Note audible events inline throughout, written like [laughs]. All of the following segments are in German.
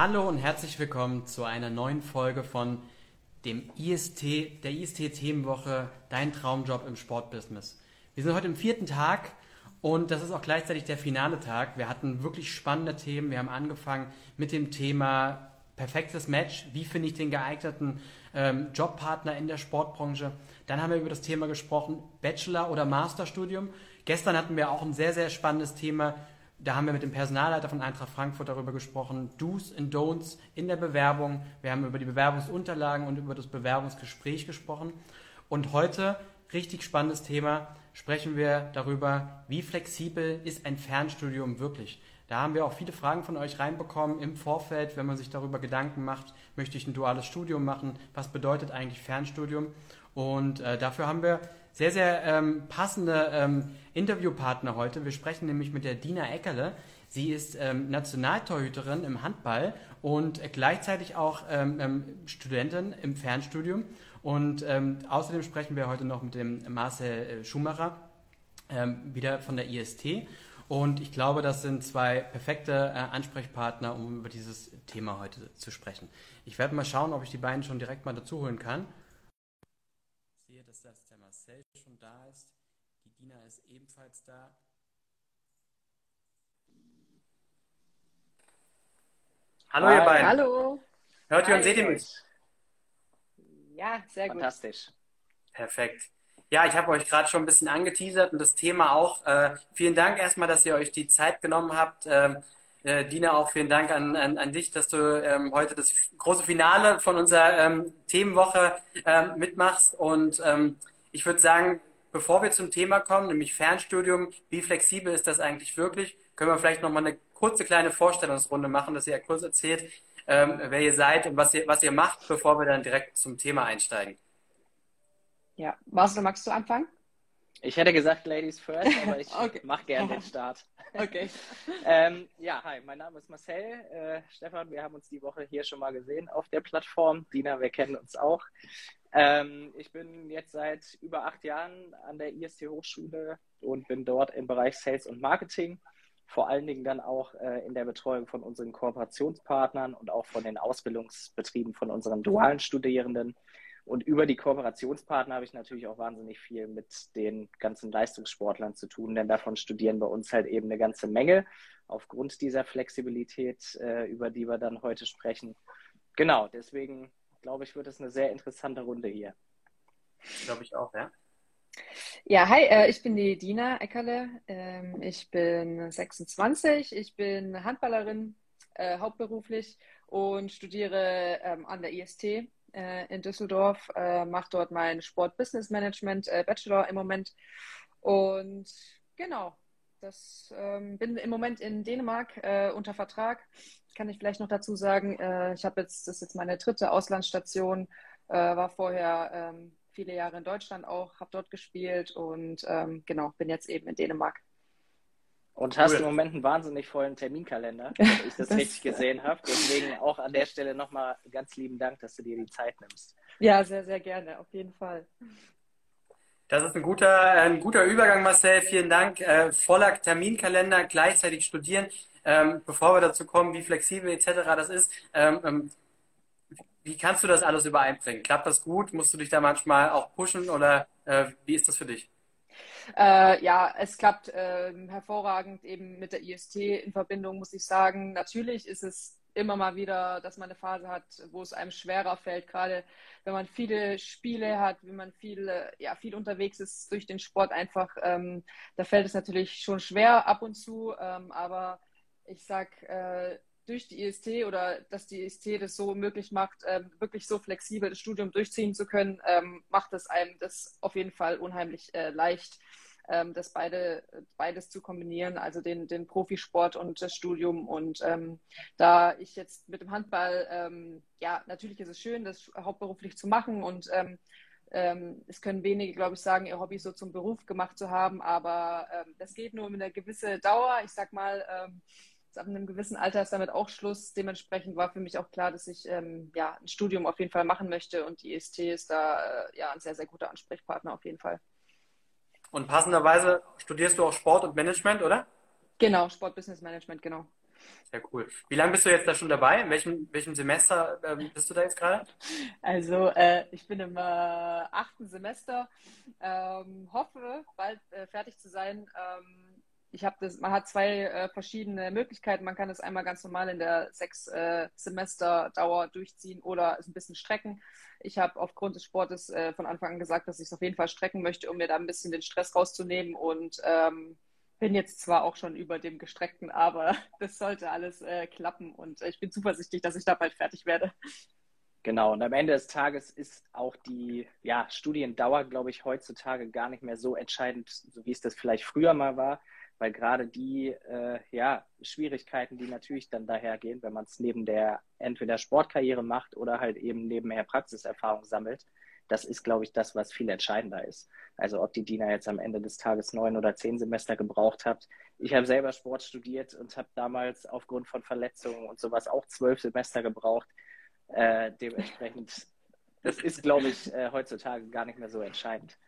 Hallo und herzlich willkommen zu einer neuen Folge von dem IST, der IST-Themenwoche Dein Traumjob im Sportbusiness. Wir sind heute im vierten Tag und das ist auch gleichzeitig der finale Tag. Wir hatten wirklich spannende Themen. Wir haben angefangen mit dem Thema perfektes Match. Wie finde ich den geeigneten ähm, Jobpartner in der Sportbranche? Dann haben wir über das Thema gesprochen, Bachelor- oder Masterstudium. Gestern hatten wir auch ein sehr, sehr spannendes Thema da haben wir mit dem Personalleiter von Eintracht Frankfurt darüber gesprochen, Do's und Don'ts in der Bewerbung. Wir haben über die Bewerbungsunterlagen und über das Bewerbungsgespräch gesprochen. Und heute, richtig spannendes Thema, sprechen wir darüber, wie flexibel ist ein Fernstudium wirklich. Da haben wir auch viele Fragen von euch reinbekommen im Vorfeld, wenn man sich darüber Gedanken macht, möchte ich ein duales Studium machen, was bedeutet eigentlich Fernstudium. Und äh, dafür haben wir sehr, sehr ähm, passende ähm, Interviewpartner heute. Wir sprechen nämlich mit der Dina Eckerle. Sie ist ähm, Nationaltorhüterin im Handball und gleichzeitig auch ähm, ähm, Studentin im Fernstudium. Und ähm, außerdem sprechen wir heute noch mit dem Marcel äh, Schumacher, wieder von der IST. Und ich glaube, das sind zwei perfekte äh, Ansprechpartner, um über dieses Thema heute zu sprechen. Ich werde mal schauen, ob ich die beiden schon direkt mal dazu holen kann. Ich sehe, dass das der Marcel schon da ist. Die Dina ist ebenfalls da. Hallo, Hi. ihr beiden. Hallo. Hört ihr und seht ihr mich? Ja, sehr gut. Fantastisch. Perfekt. Ja, ich habe euch gerade schon ein bisschen angeteasert und das Thema auch. Äh, vielen Dank erstmal, dass ihr euch die Zeit genommen habt. Ähm, äh, Dina, auch vielen Dank an, an, an dich, dass du ähm, heute das große Finale von unserer ähm, Themenwoche ähm, mitmachst. Und ähm, ich würde sagen, bevor wir zum Thema kommen, nämlich Fernstudium, wie flexibel ist das eigentlich wirklich, können wir vielleicht nochmal eine kurze kleine Vorstellungsrunde machen, dass ihr kurz erzählt, ähm, wer ihr seid und was ihr, was ihr macht, bevor wir dann direkt zum Thema einsteigen. Ja, Marcel, magst du anfangen? Ich hätte gesagt Ladies first, [laughs] aber ich okay. mache gerne den [laughs] Start. Okay. [laughs] ähm, ja, hi, mein Name ist Marcel. Äh, Stefan, wir haben uns die Woche hier schon mal gesehen auf der Plattform. Dina, wir kennen uns auch. Ähm, ich bin jetzt seit über acht Jahren an der IST Hochschule und bin dort im Bereich Sales und Marketing. Vor allen Dingen dann auch äh, in der Betreuung von unseren Kooperationspartnern und auch von den Ausbildungsbetrieben von unseren dualen Studierenden. Und über die Kooperationspartner habe ich natürlich auch wahnsinnig viel mit den ganzen Leistungssportlern zu tun, denn davon studieren bei uns halt eben eine ganze Menge aufgrund dieser Flexibilität, äh, über die wir dann heute sprechen. Genau, deswegen glaube ich, wird es eine sehr interessante Runde hier. Glaube ich auch, ja. Ja, hi, äh, ich bin die Dina Eckerle. Ähm, ich bin 26, ich bin Handballerin äh, hauptberuflich und studiere ähm, an der IST in Düsseldorf, äh, mache dort mein Sport Business Management äh, Bachelor im Moment. Und genau, das ähm, bin im Moment in Dänemark äh, unter Vertrag. Kann ich vielleicht noch dazu sagen, äh, ich habe jetzt, das ist jetzt meine dritte Auslandsstation, äh, war vorher ähm, viele Jahre in Deutschland auch, habe dort gespielt und ähm, genau, bin jetzt eben in Dänemark. Und hast cool. im Moment einen wahnsinnig vollen Terminkalender, [laughs] wenn ich das, das richtig gesehen habe. Deswegen auch an der Stelle nochmal ganz lieben Dank, dass du dir die Zeit nimmst. Ja, sehr, sehr gerne, auf jeden Fall. Das ist ein guter, ein guter Übergang, Marcel. Vielen Dank. Äh, voller Terminkalender, gleichzeitig studieren. Ähm, bevor wir dazu kommen, wie flexibel etc. das ist, ähm, ähm, wie kannst du das alles übereinbringen? Klappt das gut? Musst du dich da manchmal auch pushen oder äh, wie ist das für dich? Äh, ja, es klappt äh, hervorragend eben mit der IST in Verbindung, muss ich sagen. Natürlich ist es immer mal wieder, dass man eine Phase hat, wo es einem schwerer fällt, gerade wenn man viele Spiele hat, wenn man viel, ja, viel unterwegs ist durch den Sport einfach, ähm, da fällt es natürlich schon schwer ab und zu, ähm, aber ich sag, äh, durch die IST oder dass die IST das so möglich macht, ähm, wirklich so flexibel das Studium durchziehen zu können, ähm, macht es einem das auf jeden Fall unheimlich äh, leicht, ähm, das beide, beides zu kombinieren, also den, den Profisport und das Studium. Und ähm, da ich jetzt mit dem Handball, ähm, ja, natürlich ist es schön, das hauptberuflich zu machen und ähm, es können wenige, glaube ich, sagen, ihr Hobby so zum Beruf gemacht zu haben, aber das geht nur mit einer gewissen Dauer. Ich sag mal, ab einem gewissen Alter ist damit auch Schluss. Dementsprechend war für mich auch klar, dass ich ähm, ja, ein Studium auf jeden Fall machen möchte und die EST ist da äh, ja ein sehr, sehr guter Ansprechpartner auf jeden Fall. Und passenderweise studierst du auch Sport und Management, oder? Genau, Sport Business Management, genau. Sehr cool. Wie lange bist du jetzt da schon dabei? In welchem, welchem Semester ähm, bist du da jetzt gerade? Also äh, ich bin im äh, achten Semester, ähm, hoffe bald äh, fertig zu sein. Ähm, ich habe das, man hat zwei äh, verschiedene Möglichkeiten. Man kann das einmal ganz normal in der sechs äh, Semester Dauer durchziehen oder es ein bisschen strecken. Ich habe aufgrund des Sportes äh, von Anfang an gesagt, dass ich es auf jeden Fall strecken möchte, um mir da ein bisschen den Stress rauszunehmen und ähm, bin jetzt zwar auch schon über dem gestreckten, aber [laughs] das sollte alles äh, klappen und ich bin zuversichtlich, dass ich da bald fertig werde. Genau, und am Ende des Tages ist auch die ja, Studiendauer, glaube ich, heutzutage gar nicht mehr so entscheidend, so wie es das vielleicht früher mal war, weil gerade die äh, ja, Schwierigkeiten, die natürlich dann dahergehen, wenn man es neben der entweder Sportkarriere macht oder halt eben nebenher Praxiserfahrung sammelt, das ist, glaube ich, das, was viel entscheidender ist. Also ob die DINA jetzt am Ende des Tages neun oder zehn Semester gebraucht hat. Ich habe selber Sport studiert und habe damals aufgrund von Verletzungen und sowas auch zwölf Semester gebraucht. Äh, dementsprechend, das ist, glaube ich, äh, heutzutage gar nicht mehr so entscheidend.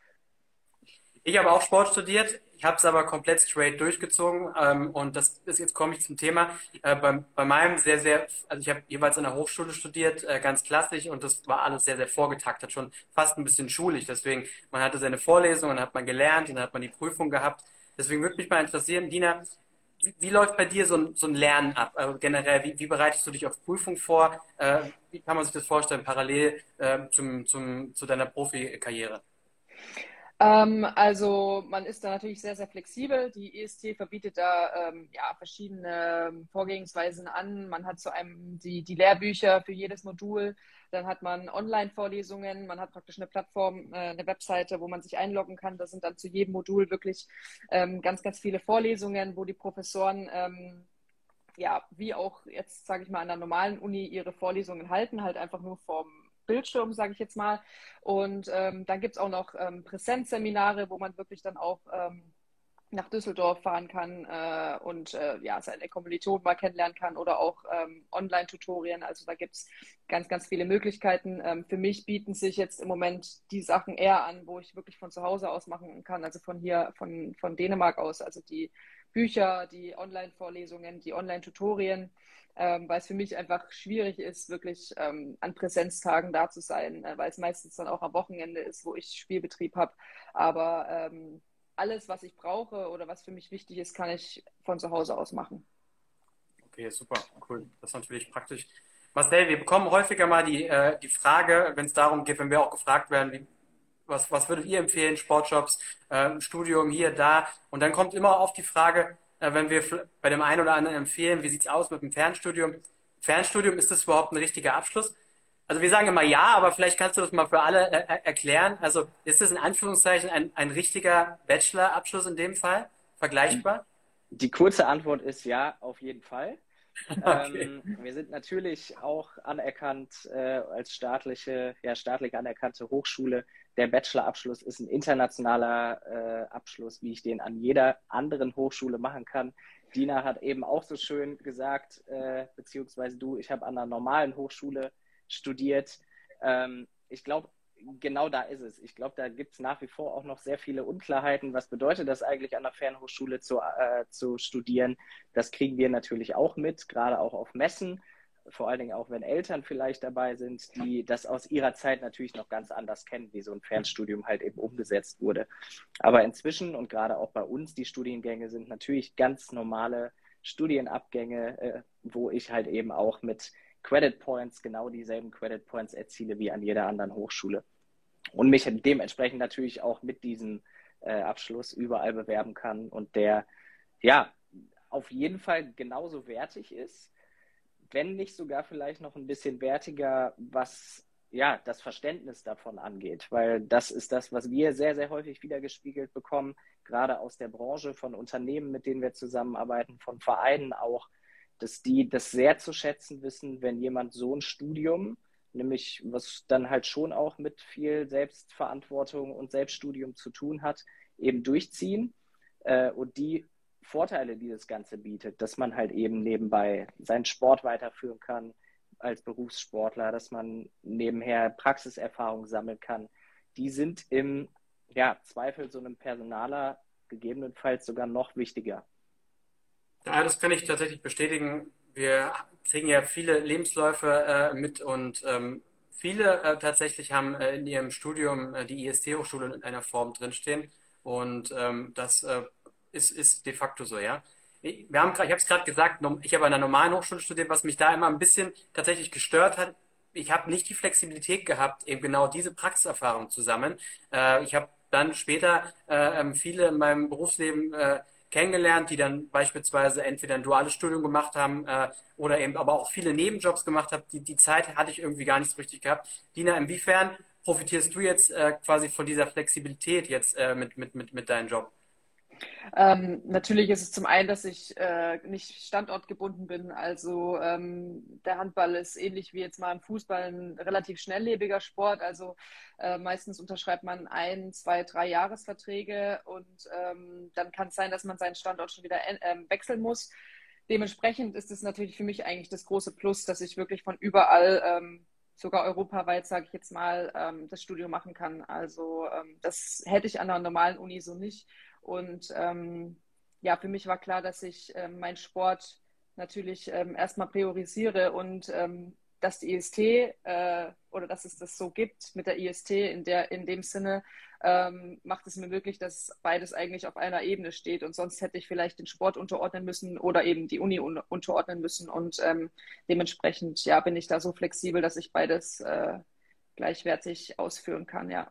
Ich habe auch Sport studiert, ich habe es aber komplett straight durchgezogen ähm, und das ist jetzt komme ich zum Thema. Äh, bei, bei meinem sehr, sehr, also ich habe jeweils an der Hochschule studiert, äh, ganz klassisch und das war alles sehr, sehr vorgetaktet, schon fast ein bisschen schulisch. Deswegen, man hatte seine Vorlesungen, dann hat man gelernt, dann hat man die Prüfung gehabt. Deswegen würde mich mal interessieren, Dina, wie, wie läuft bei dir so ein, so ein Lernen ab? Also generell, wie, wie bereitest du dich auf Prüfung vor? Äh, wie kann man sich das vorstellen, parallel äh, zum, zum, zu deiner Profikarriere? Ähm, also man ist da natürlich sehr, sehr flexibel. Die EST verbietet da ähm, ja, verschiedene Vorgehensweisen an. Man hat zu einem die, die Lehrbücher für jedes Modul. Dann hat man Online-Vorlesungen. Man hat praktisch eine Plattform, äh, eine Webseite, wo man sich einloggen kann. Da sind dann zu jedem Modul wirklich ähm, ganz, ganz viele Vorlesungen, wo die Professoren ähm, ja, wie auch jetzt, sage ich mal, an der normalen Uni ihre Vorlesungen halten, halt einfach nur vom Bildschirm, sage ich jetzt mal. Und ähm, dann gibt es auch noch ähm, Präsenzseminare, wo man wirklich dann auch ähm, nach Düsseldorf fahren kann äh, und äh, ja, seine Kommilitonen mal kennenlernen kann oder auch ähm, Online-Tutorien. Also da gibt es ganz, ganz viele Möglichkeiten. Ähm, für mich bieten sich jetzt im Moment die Sachen eher an, wo ich wirklich von zu Hause aus machen kann, also von hier, von, von Dänemark aus, also die Bücher, die Online-Vorlesungen, die Online-Tutorien ähm, weil es für mich einfach schwierig ist, wirklich ähm, an Präsenztagen da zu sein, äh, weil es meistens dann auch am Wochenende ist, wo ich Spielbetrieb habe. Aber ähm, alles, was ich brauche oder was für mich wichtig ist, kann ich von zu Hause aus machen. Okay, super, cool. Das ist natürlich praktisch. Marcel, wir bekommen häufiger mal die, äh, die Frage, wenn es darum geht, wenn wir auch gefragt werden, wie, was, was würdet ihr empfehlen, Sportjobs, äh, Studium hier, da? Und dann kommt immer auf die Frage, äh, wenn wir bei dem einen oder anderen empfehlen, wie sieht es aus mit dem Fernstudium? Fernstudium, ist das überhaupt ein richtiger Abschluss? Also wir sagen immer ja, aber vielleicht kannst du das mal für alle äh, äh, erklären. Also ist das in Anführungszeichen ein, ein richtiger Bachelor-Abschluss in dem Fall? Vergleichbar? Die kurze Antwort ist ja, auf jeden Fall. [laughs] Okay. Ähm, wir sind natürlich auch anerkannt äh, als staatliche, ja, staatlich anerkannte Hochschule der Bachelorabschluss ist ein internationaler äh, Abschluss, wie ich den an jeder anderen Hochschule machen kann. Dina hat eben auch so schön gesagt, äh, beziehungsweise du, ich habe an einer normalen Hochschule studiert. Ähm, ich glaube, genau da ist es. Ich glaube, da gibt es nach wie vor auch noch sehr viele Unklarheiten. Was bedeutet das eigentlich an der Fernhochschule zu, äh, zu studieren? Das kriegen wir natürlich auch mit, gerade auch auf Messen vor allen Dingen auch wenn Eltern vielleicht dabei sind, die das aus ihrer Zeit natürlich noch ganz anders kennen, wie so ein Fernstudium halt eben umgesetzt wurde. Aber inzwischen und gerade auch bei uns, die Studiengänge sind natürlich ganz normale Studienabgänge, äh, wo ich halt eben auch mit Credit Points genau dieselben Credit Points erziele wie an jeder anderen Hochschule. Und mich dementsprechend natürlich auch mit diesem äh, Abschluss überall bewerben kann und der ja auf jeden Fall genauso wertig ist wenn nicht sogar vielleicht noch ein bisschen wertiger, was ja das Verständnis davon angeht, weil das ist das, was wir sehr, sehr häufig wiedergespiegelt bekommen, gerade aus der Branche, von Unternehmen, mit denen wir zusammenarbeiten, von Vereinen auch, dass die das sehr zu schätzen wissen, wenn jemand so ein Studium, nämlich was dann halt schon auch mit viel Selbstverantwortung und Selbststudium zu tun hat, eben durchziehen äh, und die Vorteile, die das Ganze bietet, dass man halt eben nebenbei seinen Sport weiterführen kann als Berufssportler, dass man nebenher Praxiserfahrung sammeln kann, die sind im ja, Zweifel so einem Personaler gegebenenfalls sogar noch wichtiger. Ja, das kann ich tatsächlich bestätigen. Wir kriegen ja viele Lebensläufe äh, mit und ähm, viele äh, tatsächlich haben äh, in ihrem Studium äh, die IST-Hochschule in einer Form drinstehen. Und ähm, das äh, ist, ist de facto so, ja. Wir haben, ich habe es gerade gesagt, ich habe an einer normalen Hochschule studiert, was mich da immer ein bisschen tatsächlich gestört hat. Ich habe nicht die Flexibilität gehabt, eben genau diese Praxiserfahrung zu sammeln. Äh, ich habe dann später äh, ähm, viele in meinem Berufsleben äh, kennengelernt, die dann beispielsweise entweder ein duales Studium gemacht haben äh, oder eben aber auch viele Nebenjobs gemacht haben. Die, die Zeit hatte ich irgendwie gar nicht so richtig gehabt. Dina, inwiefern profitierst du jetzt äh, quasi von dieser Flexibilität jetzt äh, mit, mit, mit, mit deinem Job? Ähm, natürlich ist es zum einen, dass ich äh, nicht standortgebunden bin. Also ähm, der Handball ist ähnlich wie jetzt mal im Fußball ein relativ schnelllebiger Sport. Also äh, meistens unterschreibt man ein, zwei, drei Jahresverträge und ähm, dann kann es sein, dass man seinen Standort schon wieder äh, wechseln muss. Dementsprechend ist es natürlich für mich eigentlich das große Plus, dass ich wirklich von überall ähm, sogar europaweit, sage ich jetzt mal, ähm, das Studium machen kann. Also ähm, das hätte ich an einer normalen Uni so nicht. Und ähm, ja, für mich war klar, dass ich ähm, meinen Sport natürlich ähm, erstmal priorisiere und ähm, dass die IST äh, oder dass es das so gibt mit der IST in, der, in dem Sinne, ähm, macht es mir möglich, dass beides eigentlich auf einer Ebene steht. Und sonst hätte ich vielleicht den Sport unterordnen müssen oder eben die Uni un unterordnen müssen. Und ähm, dementsprechend ja, bin ich da so flexibel, dass ich beides äh, gleichwertig ausführen kann, ja.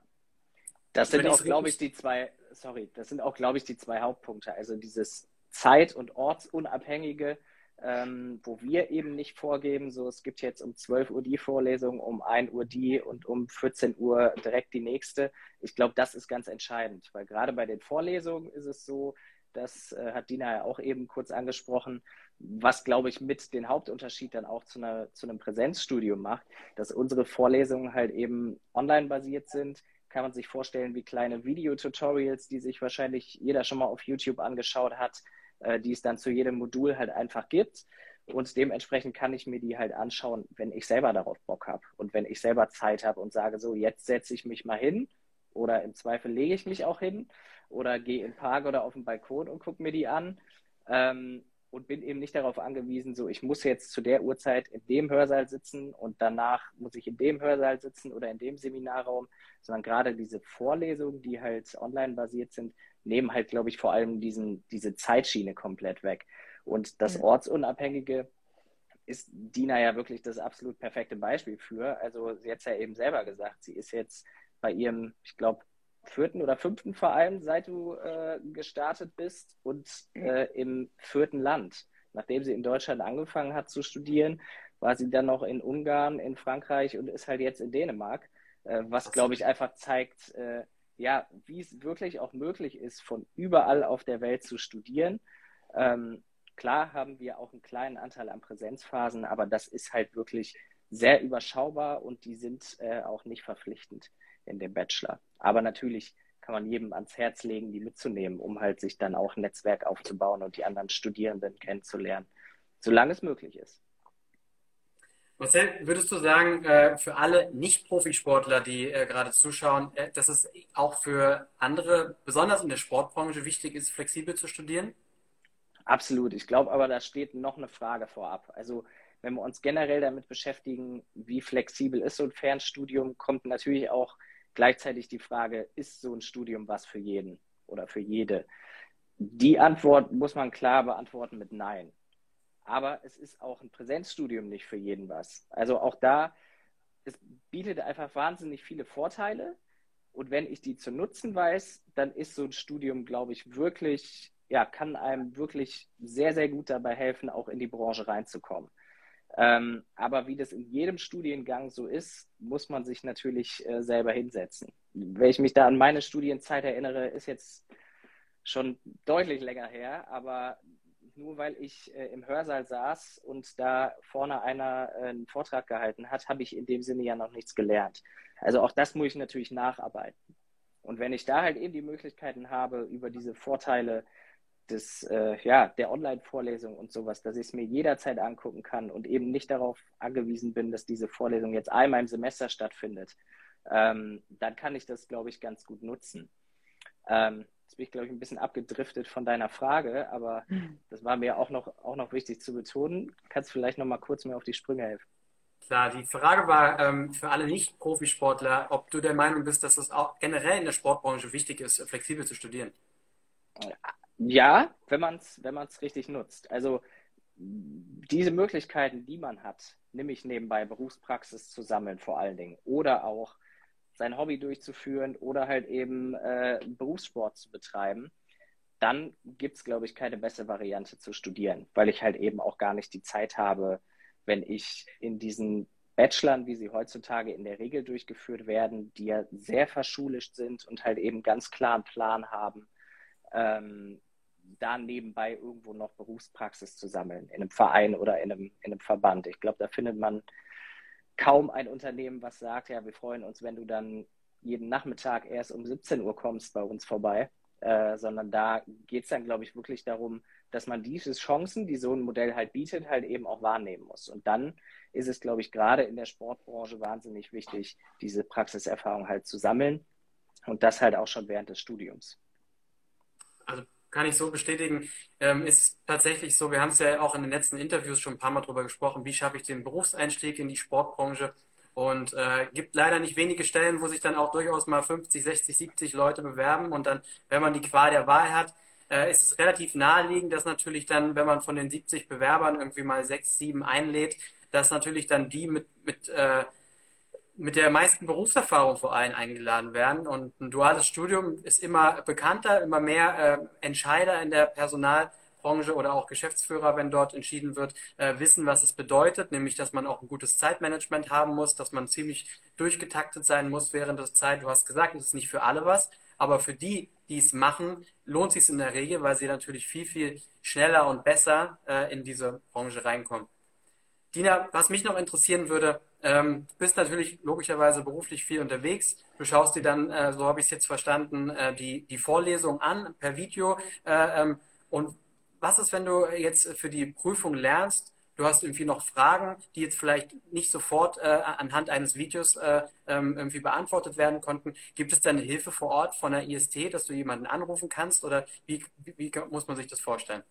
Das sind auch, glaube ich, die zwei, sorry, das sind auch, glaube ich, die zwei Hauptpunkte. Also dieses zeit- und ortsunabhängige, ähm, wo wir eben nicht vorgeben, so es gibt jetzt um 12 Uhr die Vorlesung, um 1 Uhr die und um 14 Uhr direkt die nächste. Ich glaube, das ist ganz entscheidend, weil gerade bei den Vorlesungen ist es so, das äh, hat Dina ja auch eben kurz angesprochen, was, glaube ich, mit den Hauptunterschied dann auch zu, einer, zu einem Präsenzstudium macht, dass unsere Vorlesungen halt eben online basiert sind, kann man sich vorstellen wie kleine Videotutorials, die sich wahrscheinlich jeder schon mal auf YouTube angeschaut hat, äh, die es dann zu jedem Modul halt einfach gibt. Und dementsprechend kann ich mir die halt anschauen, wenn ich selber darauf Bock habe und wenn ich selber Zeit habe und sage, so, jetzt setze ich mich mal hin oder im Zweifel lege ich mich auch hin oder gehe im Park oder auf den Balkon und gucke mir die an. Ähm, und bin eben nicht darauf angewiesen, so ich muss jetzt zu der Uhrzeit in dem Hörsaal sitzen und danach muss ich in dem Hörsaal sitzen oder in dem Seminarraum, sondern gerade diese Vorlesungen, die halt online basiert sind, nehmen halt, glaube ich, vor allem diesen, diese Zeitschiene komplett weg. Und das mhm. Ortsunabhängige ist Dina ja wirklich das absolut perfekte Beispiel für. Also sie hat es ja eben selber gesagt, sie ist jetzt bei ihrem, ich glaube, vierten oder fünften Verein, seit du äh, gestartet bist und äh, im vierten Land. Nachdem sie in Deutschland angefangen hat zu studieren, war sie dann noch in Ungarn, in Frankreich und ist halt jetzt in Dänemark, äh, was, glaube ich, einfach zeigt, äh, ja, wie es wirklich auch möglich ist, von überall auf der Welt zu studieren. Ähm, klar haben wir auch einen kleinen Anteil an Präsenzphasen, aber das ist halt wirklich sehr überschaubar und die sind äh, auch nicht verpflichtend in dem Bachelor. Aber natürlich kann man jedem ans Herz legen, die mitzunehmen, um halt sich dann auch ein Netzwerk aufzubauen und die anderen Studierenden kennenzulernen, solange es möglich ist. Marcel, würdest du sagen, äh, für alle Nicht-Profisportler, die äh, gerade zuschauen, äh, dass es auch für andere, besonders in der Sportbranche, wichtig ist, flexibel zu studieren? Absolut. Ich glaube aber, da steht noch eine Frage vorab. Also wenn wir uns generell damit beschäftigen, wie flexibel ist so ein Fernstudium, kommt natürlich auch gleichzeitig die Frage, ist so ein Studium was für jeden oder für jede? Die Antwort muss man klar beantworten mit Nein. Aber es ist auch ein Präsenzstudium nicht für jeden was. Also auch da, es bietet einfach wahnsinnig viele Vorteile. Und wenn ich die zu nutzen weiß, dann ist so ein Studium, glaube ich, wirklich, ja, kann einem wirklich sehr, sehr gut dabei helfen, auch in die Branche reinzukommen. Ähm, aber wie das in jedem Studiengang so ist, muss man sich natürlich äh, selber hinsetzen. Wenn ich mich da an meine Studienzeit erinnere, ist jetzt schon deutlich länger her, aber nur weil ich äh, im Hörsaal saß und da vorne einer äh, einen Vortrag gehalten hat, habe ich in dem Sinne ja noch nichts gelernt. Also auch das muss ich natürlich nacharbeiten. Und wenn ich da halt eben die Möglichkeiten habe, über diese Vorteile des, äh, ja, der Online-Vorlesung und sowas, dass ich es mir jederzeit angucken kann und eben nicht darauf angewiesen bin, dass diese Vorlesung jetzt einmal im Semester stattfindet, ähm, dann kann ich das, glaube ich, ganz gut nutzen. Ähm, Jetzt bin ich, glaube ich, ein bisschen abgedriftet von deiner Frage, aber hm. das war mir auch noch, auch noch wichtig zu betonen. Kannst du vielleicht noch mal kurz mir auf die Sprünge helfen? Klar, die Frage war ähm, für alle Nicht-Profisportler, ob du der Meinung bist, dass es auch generell in der Sportbranche wichtig ist, flexibel zu studieren. Ja, wenn man es wenn man's richtig nutzt. Also diese Möglichkeiten, die man hat, nämlich nebenbei Berufspraxis zu sammeln vor allen Dingen oder auch sein Hobby durchzuführen oder halt eben äh, Berufssport zu betreiben, dann gibt es, glaube ich, keine bessere Variante zu studieren, weil ich halt eben auch gar nicht die Zeit habe, wenn ich in diesen Bachelorn, wie sie heutzutage in der Regel durchgeführt werden, die ja sehr verschulischt sind und halt eben ganz klaren Plan haben, ähm, da nebenbei irgendwo noch Berufspraxis zu sammeln, in einem Verein oder in einem, in einem Verband. Ich glaube, da findet man kaum ein Unternehmen, was sagt, ja, wir freuen uns, wenn du dann jeden Nachmittag erst um 17 Uhr kommst bei uns vorbei, äh, sondern da geht es dann, glaube ich, wirklich darum, dass man diese Chancen, die so ein Modell halt bietet, halt eben auch wahrnehmen muss. Und dann ist es, glaube ich, gerade in der Sportbranche wahnsinnig wichtig, diese Praxiserfahrung halt zu sammeln und das halt auch schon während des Studiums. Also kann ich so bestätigen, ähm, ist tatsächlich so, wir haben es ja auch in den letzten Interviews schon ein paar Mal drüber gesprochen, wie schaffe ich den Berufseinstieg in die Sportbranche? Und äh, gibt leider nicht wenige Stellen, wo sich dann auch durchaus mal 50, 60, 70 Leute bewerben und dann, wenn man die Qual der Wahl hat, äh, ist es relativ naheliegend, dass natürlich dann, wenn man von den 70 Bewerbern irgendwie mal sechs, sieben einlädt, dass natürlich dann die mit, mit äh, mit der meisten Berufserfahrung vor allem eingeladen werden. Und ein duales Studium ist immer bekannter, immer mehr äh, Entscheider in der Personalbranche oder auch Geschäftsführer, wenn dort entschieden wird, äh, wissen, was es bedeutet, nämlich, dass man auch ein gutes Zeitmanagement haben muss, dass man ziemlich durchgetaktet sein muss während der Zeit. Du hast gesagt, es ist nicht für alle was, aber für die, die es machen, lohnt sich es in der Regel, weil sie natürlich viel, viel schneller und besser äh, in diese Branche reinkommen. Dina, was mich noch interessieren würde, ähm, du bist natürlich logischerweise beruflich viel unterwegs. Du schaust dir dann, äh, so habe ich es jetzt verstanden, äh, die, die Vorlesung an per Video. Äh, ähm, und was ist, wenn du jetzt für die Prüfung lernst? Du hast irgendwie noch Fragen, die jetzt vielleicht nicht sofort äh, anhand eines Videos äh, ähm, irgendwie beantwortet werden konnten. Gibt es da eine Hilfe vor Ort von der IST, dass du jemanden anrufen kannst? Oder wie, wie, wie muss man sich das vorstellen?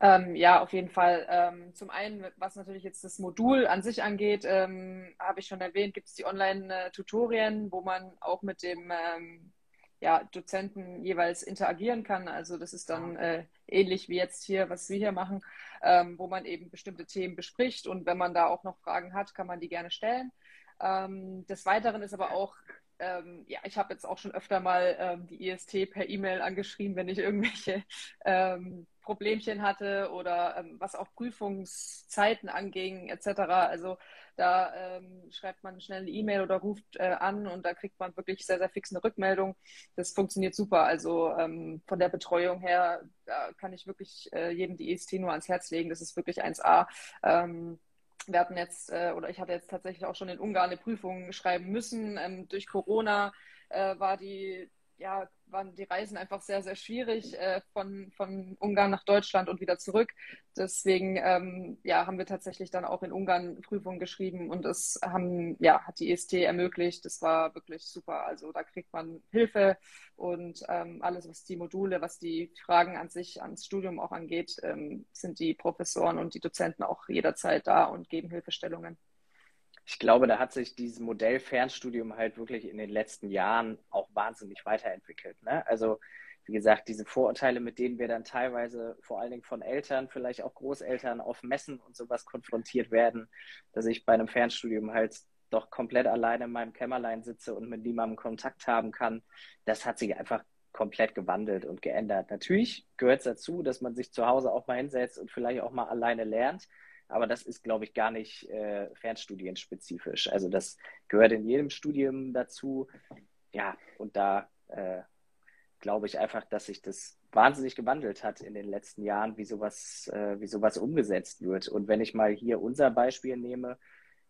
Ähm, ja, auf jeden Fall. Ähm, zum einen, was natürlich jetzt das Modul an sich angeht, ähm, habe ich schon erwähnt, gibt es die Online-Tutorien, wo man auch mit dem ähm, ja, Dozenten jeweils interagieren kann. Also das ist dann äh, ähnlich wie jetzt hier, was wir hier machen, ähm, wo man eben bestimmte Themen bespricht und wenn man da auch noch Fragen hat, kann man die gerne stellen. Ähm, des Weiteren ist aber auch ähm, ja, ich habe jetzt auch schon öfter mal ähm, die IST per E-Mail angeschrieben, wenn ich irgendwelche [laughs] ähm, Problemchen hatte oder ähm, was auch Prüfungszeiten anging etc. Also da ähm, schreibt man schnell eine E-Mail oder ruft äh, an und da kriegt man wirklich sehr, sehr fix eine Rückmeldung. Das funktioniert super. Also ähm, von der Betreuung her da kann ich wirklich äh, jedem die EST nur ans Herz legen. Das ist wirklich 1A. Wir hatten jetzt, äh, oder ich hatte jetzt tatsächlich auch schon in Ungarn eine Prüfung schreiben müssen. Ähm, durch Corona äh, war die ja, waren die Reisen einfach sehr, sehr schwierig äh, von, von Ungarn nach Deutschland und wieder zurück. Deswegen ähm, ja, haben wir tatsächlich dann auch in Ungarn Prüfungen geschrieben und das haben, ja, hat die EST ermöglicht. Das war wirklich super. Also da kriegt man Hilfe und ähm, alles, was die Module, was die Fragen an sich ans Studium auch angeht, ähm, sind die Professoren und die Dozenten auch jederzeit da und geben Hilfestellungen ich glaube, da hat sich dieses Modell Fernstudium halt wirklich in den letzten Jahren auch wahnsinnig weiterentwickelt. Ne? Also wie gesagt, diese Vorurteile, mit denen wir dann teilweise vor allen Dingen von Eltern, vielleicht auch Großeltern auf Messen und sowas konfrontiert werden, dass ich bei einem Fernstudium halt doch komplett alleine in meinem Kämmerlein sitze und mit niemandem Kontakt haben kann, das hat sich einfach komplett gewandelt und geändert. Natürlich gehört es dazu, dass man sich zu Hause auch mal hinsetzt und vielleicht auch mal alleine lernt. Aber das ist, glaube ich, gar nicht äh, fernstudienspezifisch. Also das gehört in jedem Studium dazu. Ja, und da äh, glaube ich einfach, dass sich das wahnsinnig gewandelt hat in den letzten Jahren, wie sowas, äh, wie sowas umgesetzt wird. Und wenn ich mal hier unser Beispiel nehme,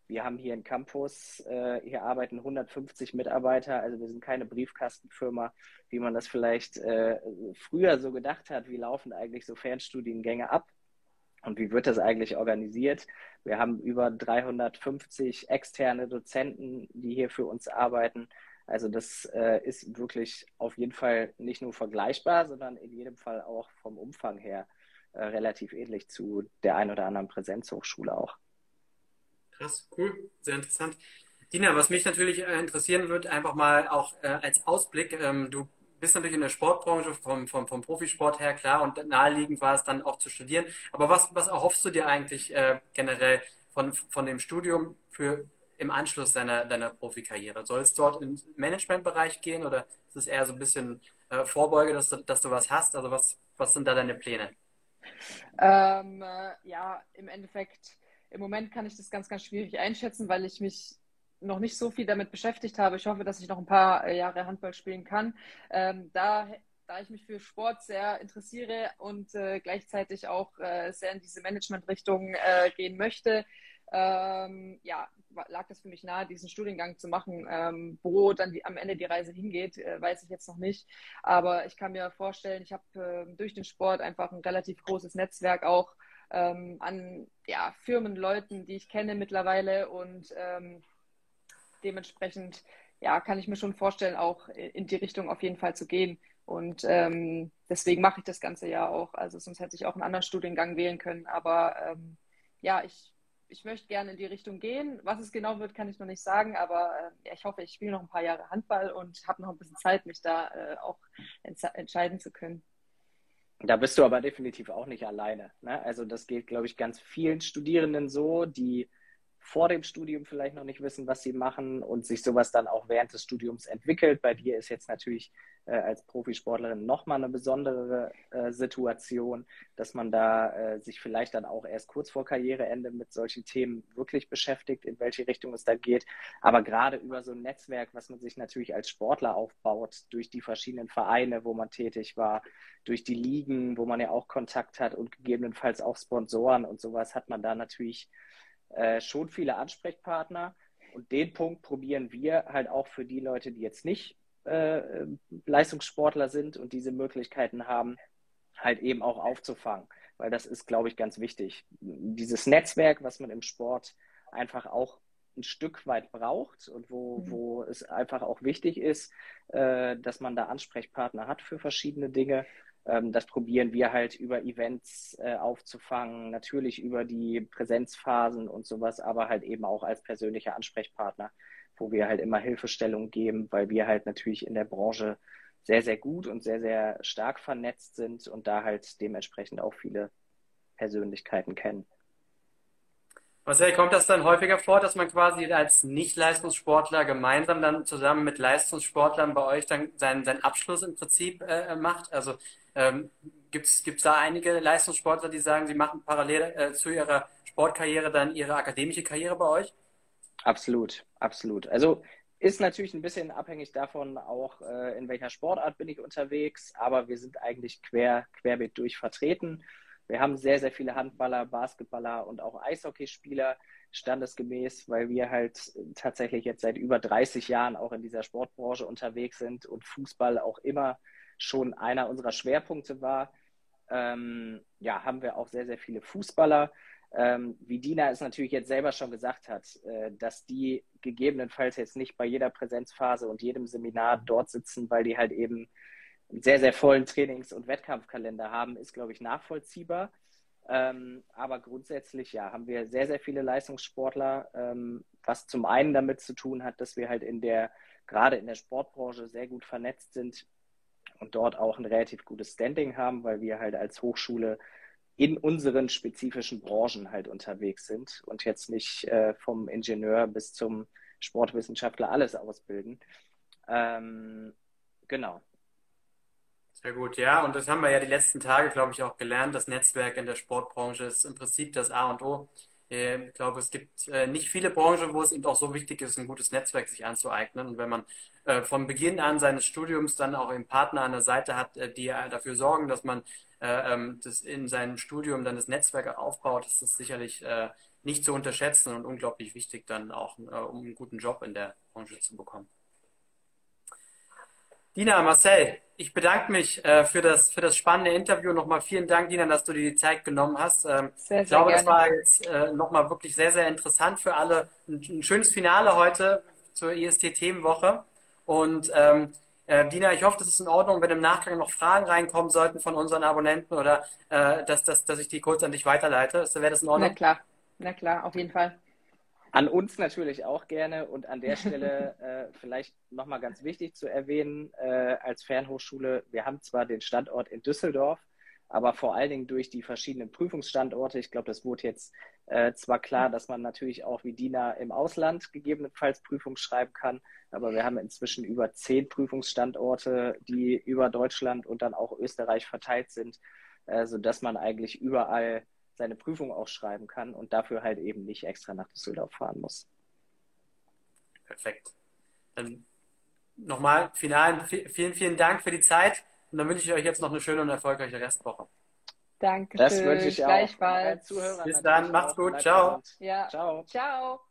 wir haben hier einen Campus, äh, hier arbeiten 150 Mitarbeiter, also wir sind keine Briefkastenfirma, wie man das vielleicht äh, früher so gedacht hat. Wie laufen eigentlich so Fernstudiengänge ab? Und wie wird das eigentlich organisiert? Wir haben über 350 externe Dozenten, die hier für uns arbeiten. Also das äh, ist wirklich auf jeden Fall nicht nur vergleichbar, sondern in jedem Fall auch vom Umfang her äh, relativ ähnlich zu der ein oder anderen Präsenzhochschule auch. Krass, cool, sehr interessant. Dina, was mich natürlich äh, interessieren wird, einfach mal auch äh, als Ausblick, ähm, du bist natürlich in der Sportbranche vom, vom, vom Profisport her, klar, und naheliegend war es dann auch zu studieren. Aber was, was erhoffst du dir eigentlich äh, generell von, von dem Studium für im Anschluss deiner, deiner Profikarriere? Soll es dort im Managementbereich gehen oder ist es eher so ein bisschen äh, Vorbeuge, dass du, dass du was hast? Also was, was sind da deine Pläne? Ähm, äh, ja, im Endeffekt, im Moment kann ich das ganz, ganz schwierig einschätzen, weil ich mich noch nicht so viel damit beschäftigt habe. Ich hoffe, dass ich noch ein paar äh, Jahre Handball spielen kann. Ähm, da, da ich mich für Sport sehr interessiere und äh, gleichzeitig auch äh, sehr in diese Management-Richtung äh, gehen möchte, ähm, ja, lag das für mich nahe, diesen Studiengang zu machen. Ähm, wo dann die, am Ende die Reise hingeht, äh, weiß ich jetzt noch nicht. Aber ich kann mir vorstellen, ich habe äh, durch den Sport einfach ein relativ großes Netzwerk auch ähm, an ja, Firmen, Leuten, die ich kenne mittlerweile und ähm, dementsprechend ja, kann ich mir schon vorstellen, auch in die Richtung auf jeden Fall zu gehen. Und ähm, deswegen mache ich das ganze ja auch. Also sonst hätte ich auch einen anderen Studiengang wählen können. Aber ähm, ja, ich, ich möchte gerne in die Richtung gehen. Was es genau wird, kann ich noch nicht sagen. Aber äh, ich hoffe, ich spiele noch ein paar Jahre Handball und habe noch ein bisschen Zeit, mich da äh, auch entscheiden zu können. Da bist du aber definitiv auch nicht alleine. Ne? Also das geht, glaube ich, ganz vielen Studierenden so, die vor dem Studium vielleicht noch nicht wissen, was sie machen und sich sowas dann auch während des Studiums entwickelt. Bei dir ist jetzt natürlich äh, als Profisportlerin nochmal eine besondere äh, Situation, dass man da äh, sich vielleicht dann auch erst kurz vor Karriereende mit solchen Themen wirklich beschäftigt, in welche Richtung es da geht. Aber gerade über so ein Netzwerk, was man sich natürlich als Sportler aufbaut, durch die verschiedenen Vereine, wo man tätig war, durch die Ligen, wo man ja auch Kontakt hat und gegebenenfalls auch Sponsoren und sowas, hat man da natürlich äh, schon viele Ansprechpartner. Und den Punkt probieren wir halt auch für die Leute, die jetzt nicht äh, Leistungssportler sind und diese Möglichkeiten haben, halt eben auch aufzufangen. Weil das ist, glaube ich, ganz wichtig. Dieses Netzwerk, was man im Sport einfach auch ein Stück weit braucht und wo, mhm. wo es einfach auch wichtig ist, äh, dass man da Ansprechpartner hat für verschiedene Dinge. Ähm, das probieren wir halt über Events äh, aufzufangen, natürlich über die Präsenzphasen und sowas, aber halt eben auch als persönlicher Ansprechpartner, wo wir halt immer Hilfestellung geben, weil wir halt natürlich in der Branche sehr, sehr gut und sehr, sehr stark vernetzt sind und da halt dementsprechend auch viele Persönlichkeiten kennen. Marcel, kommt das dann häufiger vor, dass man quasi als Nicht-Leistungssportler gemeinsam dann zusammen mit Leistungssportlern bei euch dann seinen, seinen Abschluss im Prinzip äh, macht? Also ähm, gibt es da einige Leistungssportler, die sagen, sie machen parallel äh, zu ihrer Sportkarriere dann ihre akademische Karriere bei euch? Absolut, absolut. Also ist natürlich ein bisschen abhängig davon, auch äh, in welcher Sportart bin ich unterwegs, aber wir sind eigentlich quer, querbeet durch vertreten. Wir haben sehr, sehr viele Handballer, Basketballer und auch Eishockeyspieler standesgemäß, weil wir halt tatsächlich jetzt seit über 30 Jahren auch in dieser Sportbranche unterwegs sind und Fußball auch immer schon einer unserer Schwerpunkte war. Ähm, ja, haben wir auch sehr, sehr viele Fußballer. Ähm, wie Dina es natürlich jetzt selber schon gesagt hat, äh, dass die gegebenenfalls jetzt nicht bei jeder Präsenzphase und jedem Seminar dort sitzen, weil die halt eben sehr, sehr vollen Trainings- und Wettkampfkalender haben, ist, glaube ich, nachvollziehbar. Ähm, aber grundsätzlich, ja, haben wir sehr, sehr viele Leistungssportler, ähm, was zum einen damit zu tun hat, dass wir halt in der, gerade in der Sportbranche sehr gut vernetzt sind und dort auch ein relativ gutes Standing haben, weil wir halt als Hochschule in unseren spezifischen Branchen halt unterwegs sind und jetzt nicht äh, vom Ingenieur bis zum Sportwissenschaftler alles ausbilden. Ähm, genau. Sehr gut, ja. Und das haben wir ja die letzten Tage, glaube ich, auch gelernt. Das Netzwerk in der Sportbranche ist im Prinzip das A und O. Ähm, ich glaube, es gibt äh, nicht viele Branchen, wo es eben auch so wichtig ist, ein gutes Netzwerk sich anzueignen. Und wenn man äh, von Beginn an seines Studiums dann auch einen Partner an der Seite hat, äh, die dafür sorgen, dass man ähm, das in seinem Studium dann das Netzwerk aufbaut, ist das sicherlich nicht zu unterschätzen und unglaublich wichtig dann auch, um einen guten Job in der Branche zu bekommen. Dina, Marcel, ich bedanke mich äh, für, das, für das spannende Interview. Nochmal vielen Dank, Dina, dass du dir die Zeit genommen hast. Ähm, sehr, ich glaube, gerne. das war jetzt äh, nochmal wirklich sehr, sehr interessant für alle. Ein, ein, schönes Finale heute zur IST-Themenwoche. Und ähm, äh, Dina, ich hoffe, das ist in Ordnung, wenn im Nachgang noch Fragen reinkommen sollten von unseren Abonnenten oder äh, dass, dass, dass ich die kurz an dich weiterleite. Wäre das in Ordnung? Na klar, na klar, auf jeden Fall. An uns natürlich auch gerne und an der Stelle [laughs] äh, vielleicht nochmal ganz wichtig zu erwähnen, äh, als Fernhochschule, wir haben zwar den Standort in Düsseldorf, aber vor allen Dingen durch die verschiedenen Prüfungsstandorte, ich glaube, das wurde jetzt äh, zwar klar, dass man natürlich auch wie DINA im Ausland gegebenenfalls Prüfungen schreiben kann, aber wir haben inzwischen über zehn Prüfungsstandorte, die über Deutschland und dann auch Österreich verteilt sind, äh, sodass man eigentlich überall seine Prüfung auch schreiben kann und dafür halt eben nicht extra nach Düsseldorf fahren muss. Perfekt. Dann nochmal final vielen, vielen Dank für die Zeit. Und dann wünsche ich euch jetzt noch eine schöne und erfolgreiche Restwoche. Danke. Das wünsche ich Gleichfalls. auch. Bis dann, macht's gut. Ciao. Ja. Ciao. Ciao.